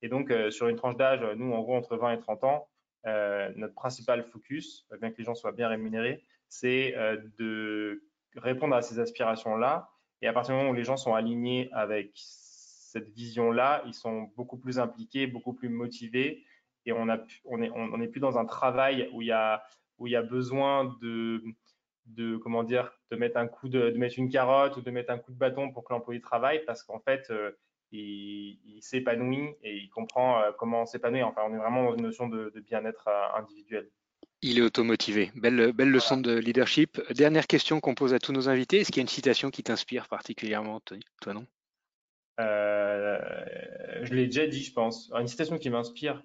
Et donc, euh, sur une tranche d'âge, nous, en gros, entre 20 et 30 ans, euh, notre principal focus, bien que les gens soient bien rémunérés, c'est de répondre à ces aspirations-là. Et à partir du moment où les gens sont alignés avec cette vision-là, ils sont beaucoup plus impliqués, beaucoup plus motivés. Et on n'est plus dans un travail où il y a où il y a besoin de, de comment dire, de mettre un coup de, mettre une carotte ou de mettre un coup de bâton pour que l'employé travaille parce qu'en fait, euh, il, s'épanouit et il comprend euh, comment s'épanouir. Enfin, on est vraiment dans une notion de, bien-être euh, individuel. Il est automotivé. Belle, belle leçon de leadership. Dernière question qu'on pose à tous nos invités. Est-ce qu'il y a une citation qui t'inspire particulièrement, toi, non? Je l'ai déjà dit, je pense. Une citation qui m'inspire,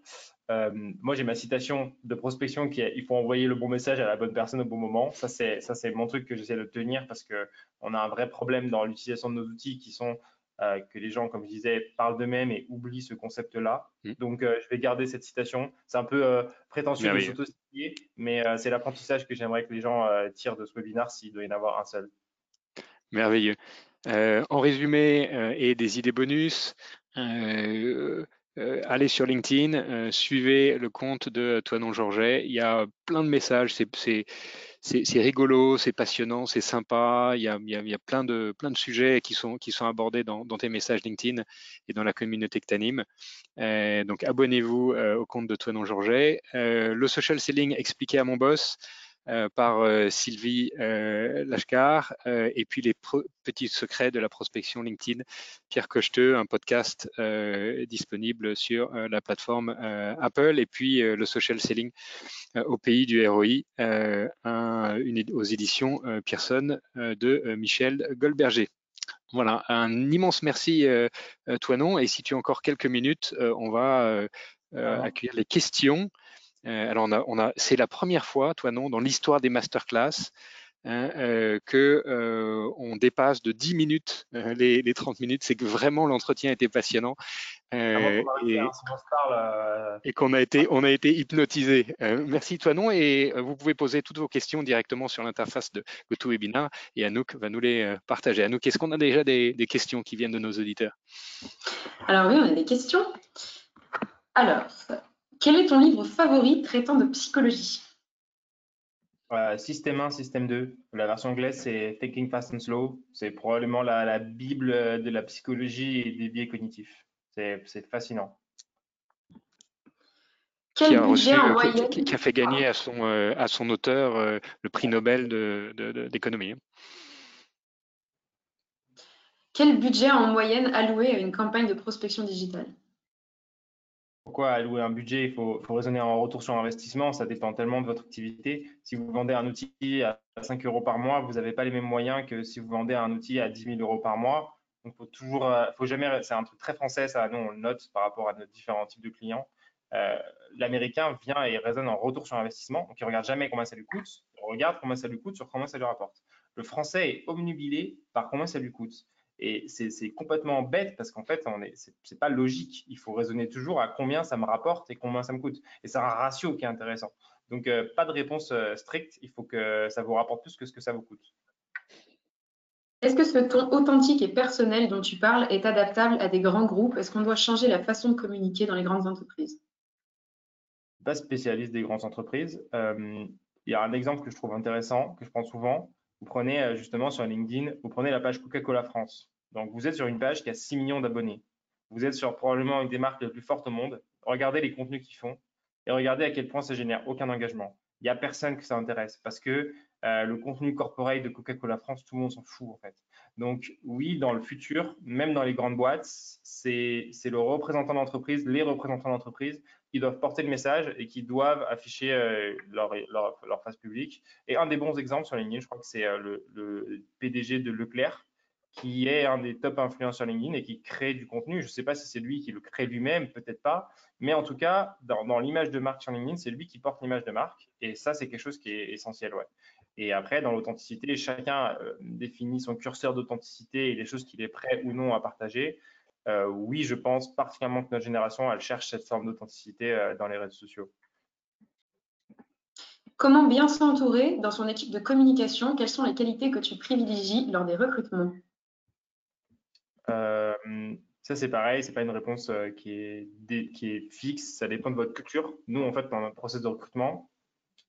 euh, moi, j'ai ma citation de prospection qui est il faut envoyer le bon message à la bonne personne au bon moment. Ça, c'est ça, c'est mon truc que j'essaie de tenir parce que on a un vrai problème dans l'utilisation de nos outils qui sont euh, que les gens, comme je disais, parlent d'eux-mêmes et oublient ce concept-là. Mmh. Donc, euh, je vais garder cette citation. C'est un peu prétentieux de sauto mais c'est l'apprentissage que j'aimerais que les gens tirent de ce webinaire s'il doit y en avoir un seul. Merveilleux. en résumé et des idées bonus, euh, allez sur LinkedIn, euh, suivez le compte de Toinon Georget. Il y a plein de messages, c'est rigolo, c'est passionnant, c'est sympa. Il y, a, il, y a, plein, de, plein de sujets qui sont, qui sont abordés dans, dans tes messages LinkedIn et dans la communauté que tu animes. Euh, donc abonnez-vous au compte de Toinon Georget. le social selling expliqué à mon boss. Euh, par euh, Sylvie euh, Lashkar, et puis les petits secrets de la prospection LinkedIn, Pierre Cocheteux, un podcast disponible sur la plateforme Apple, et puis le social selling au pays du ROI, aux éditions Pearson de Michel Goldberger. Voilà, un immense merci, Toinon. Et si tu as encore quelques minutes, on va accueillir les questions. Euh, alors, on a, c'est la première fois, toi non, dans l'histoire des masterclass, hein, euh, que euh, on dépasse de 10 minutes les, 30 minutes. C'est que vraiment l'entretien était passionnant et, qu'on a été, on a été hypnotisé. merci toi non et vous pouvez poser toutes vos questions directement sur l'interface de GoToWebinar et Anouk va nous les partager. Anouk, est-ce qu'on a déjà des, des questions qui viennent de nos auditeurs? Alors oui, on a des questions. Alors, quel est ton livre favori traitant de psychologie? Système 1, système 2. La version anglaise, c'est Thinking Fast and Slow. C'est probablement la, bible de la psychologie et des biais cognitifs. C'est fascinant. Quel qui, a budget en moyenne... qui, a fait gagner à son, euh, à son auteur euh, le prix Nobel d'économie. Quel budget en moyenne alloué à une campagne de prospection digitale? Pourquoi allouer un budget? Il faut, raisonner en retour sur investissement. Ça dépend tellement de votre activité. Si vous vendez un outil à 5 euros par mois, vous n'avez pas les mêmes moyens que si vous vendez un outil à 10 000 euros par mois. Donc, faut toujours, euh, faut jamais. C'est un truc très français, ça. Nous, on le note par rapport à nos différents types de clients. Euh, L'américain vient et raisonne en retour sur investissement. Donc, il regarde jamais combien ça lui coûte. Il regarde combien ça lui coûte sur combien ça lui rapporte. Le français est omnubilé par combien ça lui coûte. Et c'est complètement bête parce qu'en fait, ce n'est pas logique. Il faut raisonner toujours à combien ça me rapporte et combien ça me coûte. Et c'est un ratio qui est intéressant. Donc, euh, pas de réponse euh, stricte. Il faut que ça vous rapporte plus que ce que ça vous coûte. Est-ce que ce ton authentique et personnel dont tu parles est adaptable à des grands groupes? Est-ce qu'on doit changer la façon de communiquer dans les grandes entreprises? Pas spécialiste des grandes entreprises. Euh, il y a un exemple que je trouve intéressant, que je prends souvent vous prenez euh, justement sur LinkedIn, vous prenez la page Coca-Cola France. Donc, vous êtes sur une page qui a 6 millions d'abonnés. Vous êtes sur probablement une des marques les plus fortes au monde. Regardez les contenus qu'ils font et regardez à quel point ça génère aucun engagement. Il n'y a personne que ça intéresse parce que euh, le contenu corporate de Coca-Cola France, tout le monde s'en fout en fait. Donc oui, dans le futur, même dans les grandes boîtes, c'est le représentant d'entreprise, les représentants d'entreprise qui doivent porter le message et qui doivent afficher euh, leur, face publique. Et un des bons exemples sur LinkedIn, je crois que c'est euh, le, PDG de Leclerc, qui est un des top influenceurs LinkedIn et qui crée du contenu. Je ne sais pas si c'est lui qui le crée lui-même, peut-être pas, mais en tout cas, dans, dans l'image de marque sur LinkedIn, c'est lui qui porte l'image de marque. Et ça, c'est quelque chose qui est essentiel. Ouais. Et après, dans l'authenticité, chacun euh, définit son curseur d'authenticité et les choses qu'il est prêt ou non à partager. Euh, oui, je pense particulièrement que notre génération, elle cherche cette forme d'authenticité euh, dans les réseaux sociaux. Comment bien s'entourer dans son équipe de communication? Quelles sont les qualités que tu privilégies lors des recrutements? Ça, c'est pareil, ce n'est pas une réponse qui est, qui est fixe, ça dépend de votre culture. Nous, en fait, dans notre processus de recrutement,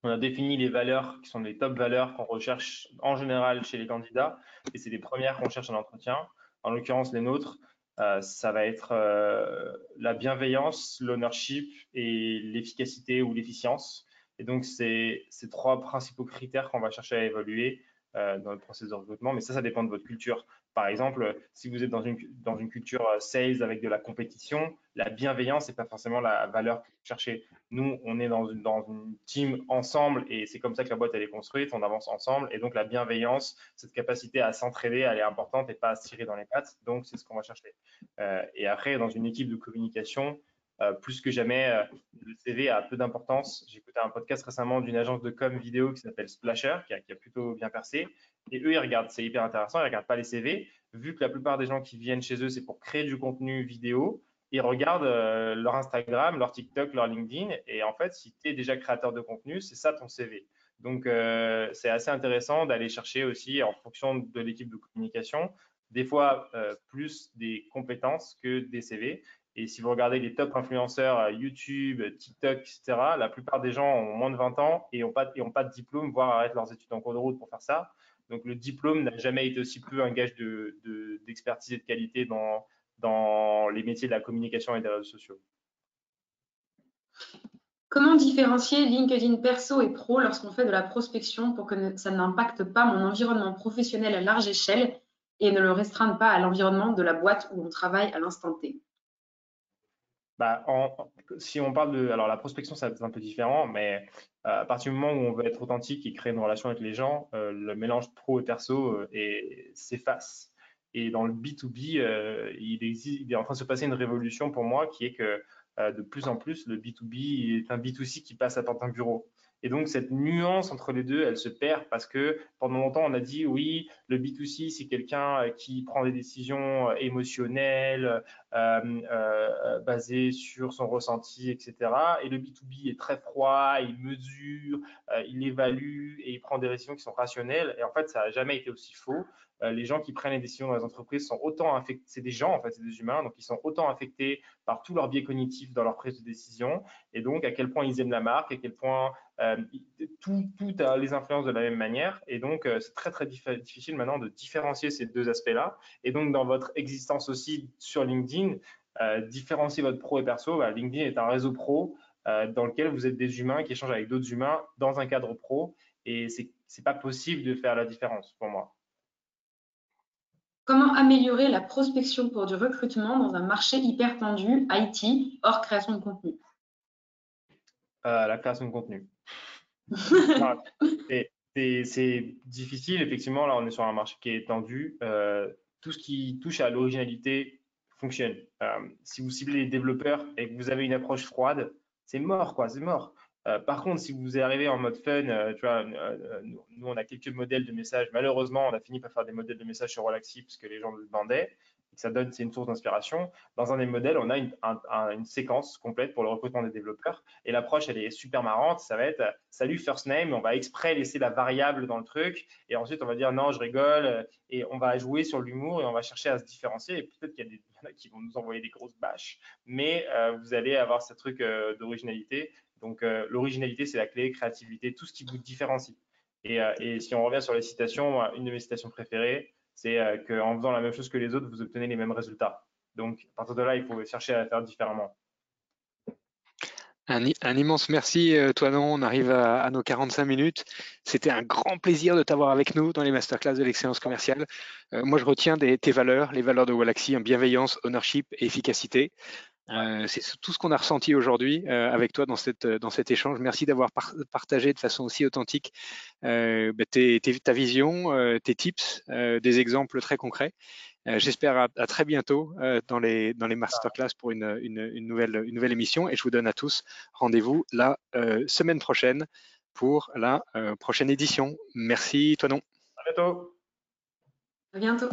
on a défini les valeurs qui sont les top valeurs qu'on recherche en général chez les candidats et c'est les premières qu'on cherche en entretien. En l'occurrence, les nôtres, euh, ça va être euh, la bienveillance, l'ownership et l'efficacité ou l'efficience. Et donc, c'est ces trois principaux critères qu'on va chercher à évaluer dans le processus de recrutement. Mais ça, ça dépend de votre culture. Par exemple, si vous êtes dans une, dans une culture euh, sales avec de la compétition, la bienveillance n'est pas forcément la valeur que vous cherchez. Nous, on est dans une, dans une team ensemble et c'est comme ça que la boîte elle est construite, on avance ensemble et donc la bienveillance, cette capacité à s'entraider, elle est importante et pas à se tirer dans les pattes. Donc, c'est ce qu'on va chercher. Euh, et après, dans une équipe de communication, euh, plus que jamais, le CV a peu d'importance. Écouté un podcast récemment d'une agence de com vidéo qui s'appelle Splasher, qui a, plutôt bien percé. Et eux, ils regardent, c'est hyper intéressant, ils ne regardent pas les CV. Vu que la plupart des gens qui viennent chez eux, c'est pour créer du contenu vidéo, ils regardent euh, leur Instagram, leur TikTok, leur LinkedIn. Et en fait, si tu es déjà créateur de contenu, c'est ça ton CV. Donc, euh, c'est assez intéressant d'aller chercher aussi, en fonction de l'équipe de communication, des fois euh, plus des compétences que des CV. Et si vous regardez les top influenceurs YouTube, TikTok, etc., la plupart des gens ont moins de 20 ans et n'ont pas, de diplôme, voire arrêtent leurs études en cours de route pour faire ça. Donc le diplôme n'a jamais été aussi peu un gage d'expertise de, et de qualité dans, dans les métiers de la communication et des réseaux sociaux. Comment différencier LinkedIn perso et pro lorsqu'on fait de la prospection pour que ça n'impacte pas mon environnement professionnel à large échelle et ne le restreinde pas à l'environnement de la boîte où on travaille à l'instant T? Bah, si on parle de, alors la prospection, c'est un peu différent, mais euh, à partir du moment où on veut être authentique et créer une relation avec les gens, euh, le mélange pro et perso euh, s'efface. Et dans le B2B, il, est en train de se passer une révolution pour moi qui est que de plus en plus, le B2B est un B2C qui passe à temps un bureau. Et donc, cette nuance entre les deux, elle se perd parce que pendant longtemps, on a dit oui, le B2C, c'est quelqu'un euh, qui prend des décisions euh, émotionnelles, euh, basées sur son ressenti, etc. Et le B2B est très froid, il mesure, il évalue et il prend des décisions qui sont rationnelles. Et en fait, ça n'a jamais été aussi faux. les gens qui prennent les décisions dans les entreprises sont autant affectés, c'est des gens en fait, c'est des humains, donc ils sont autant affectés par tous leurs biais cognitifs dans leur prise de décision, et donc à quel point ils aiment la marque, à quel point tout, tout les influences de la même manière, et donc c'est très très difficile maintenant de différencier ces deux aspects-là, et donc dans votre existence aussi sur LinkedIn, différencier votre pro et perso, bah, LinkedIn est un réseau pro euh, dans lequel vous êtes des humains qui échangent avec d'autres humains dans un cadre pro. Et c'est n'est pas possible de faire la différence pour moi. Comment améliorer la prospection pour du recrutement dans un marché hyper tendu, IT, hors création de contenu? Euh, La création de contenu. C'est difficile, effectivement. Là, on est sur un marché qui est tendu. Euh, tout ce qui touche à l'originalité fonctionne. si vous ciblez les développeurs et que vous avez une approche froide, c'est mort, quoi, c'est mort. Euh, par contre, si vous arrivez en mode fun, euh, tu vois, euh, nous, on a quelques modèles de messages. Malheureusement, on a fini par faire des modèles de messages sur Relaxi parce que les gens le demandaient ça donne, c'est une source d'inspiration. Dans un des modèles, on a une, séquence complète pour le recrutement des développeurs. Et l'approche, elle est super marrante. Ça va être salut first name. On va exprès laisser la variable dans le truc. Et ensuite, on va dire non, je rigole. Et on va jouer sur l'humour et on va chercher à se différencier. Et peut-être qu'il y, a <laughs> en a qui vont nous envoyer des grosses bâches. Mais euh, vous allez avoir ce truc euh, d'originalité. Donc, euh, l'originalité, c'est la clé, créativité, tout ce qui vous différencie. Et, et si on revient sur les citations, une de mes citations préférées, c'est euh, qu'en faisant la même chose que les autres, vous obtenez les mêmes résultats. Donc, à partir de là, il faut chercher à faire différemment. Un, immense merci, euh, toi non. On arrive à, nos 45 minutes. C'était un grand plaisir de t'avoir avec nous dans les masterclass de l'excellence commerciale. Euh, moi, je retiens tes valeurs, les valeurs de Wallaxy, en bienveillance, ownership et efficacité. Euh, c'est tout ce qu'on a ressenti aujourd'hui euh, avec toi dans, cette, dans cet échange. Merci d'avoir partagé de façon aussi authentique euh, bah, ta vision, tes tips, des exemples très concrets. J'espère à, très bientôt dans, les, dans les masterclass pour une, une, nouvelle, une nouvelle émission et je vous donne à tous rendez-vous la semaine prochaine pour la prochaine édition. Merci, toi non. À bientôt. À bientôt.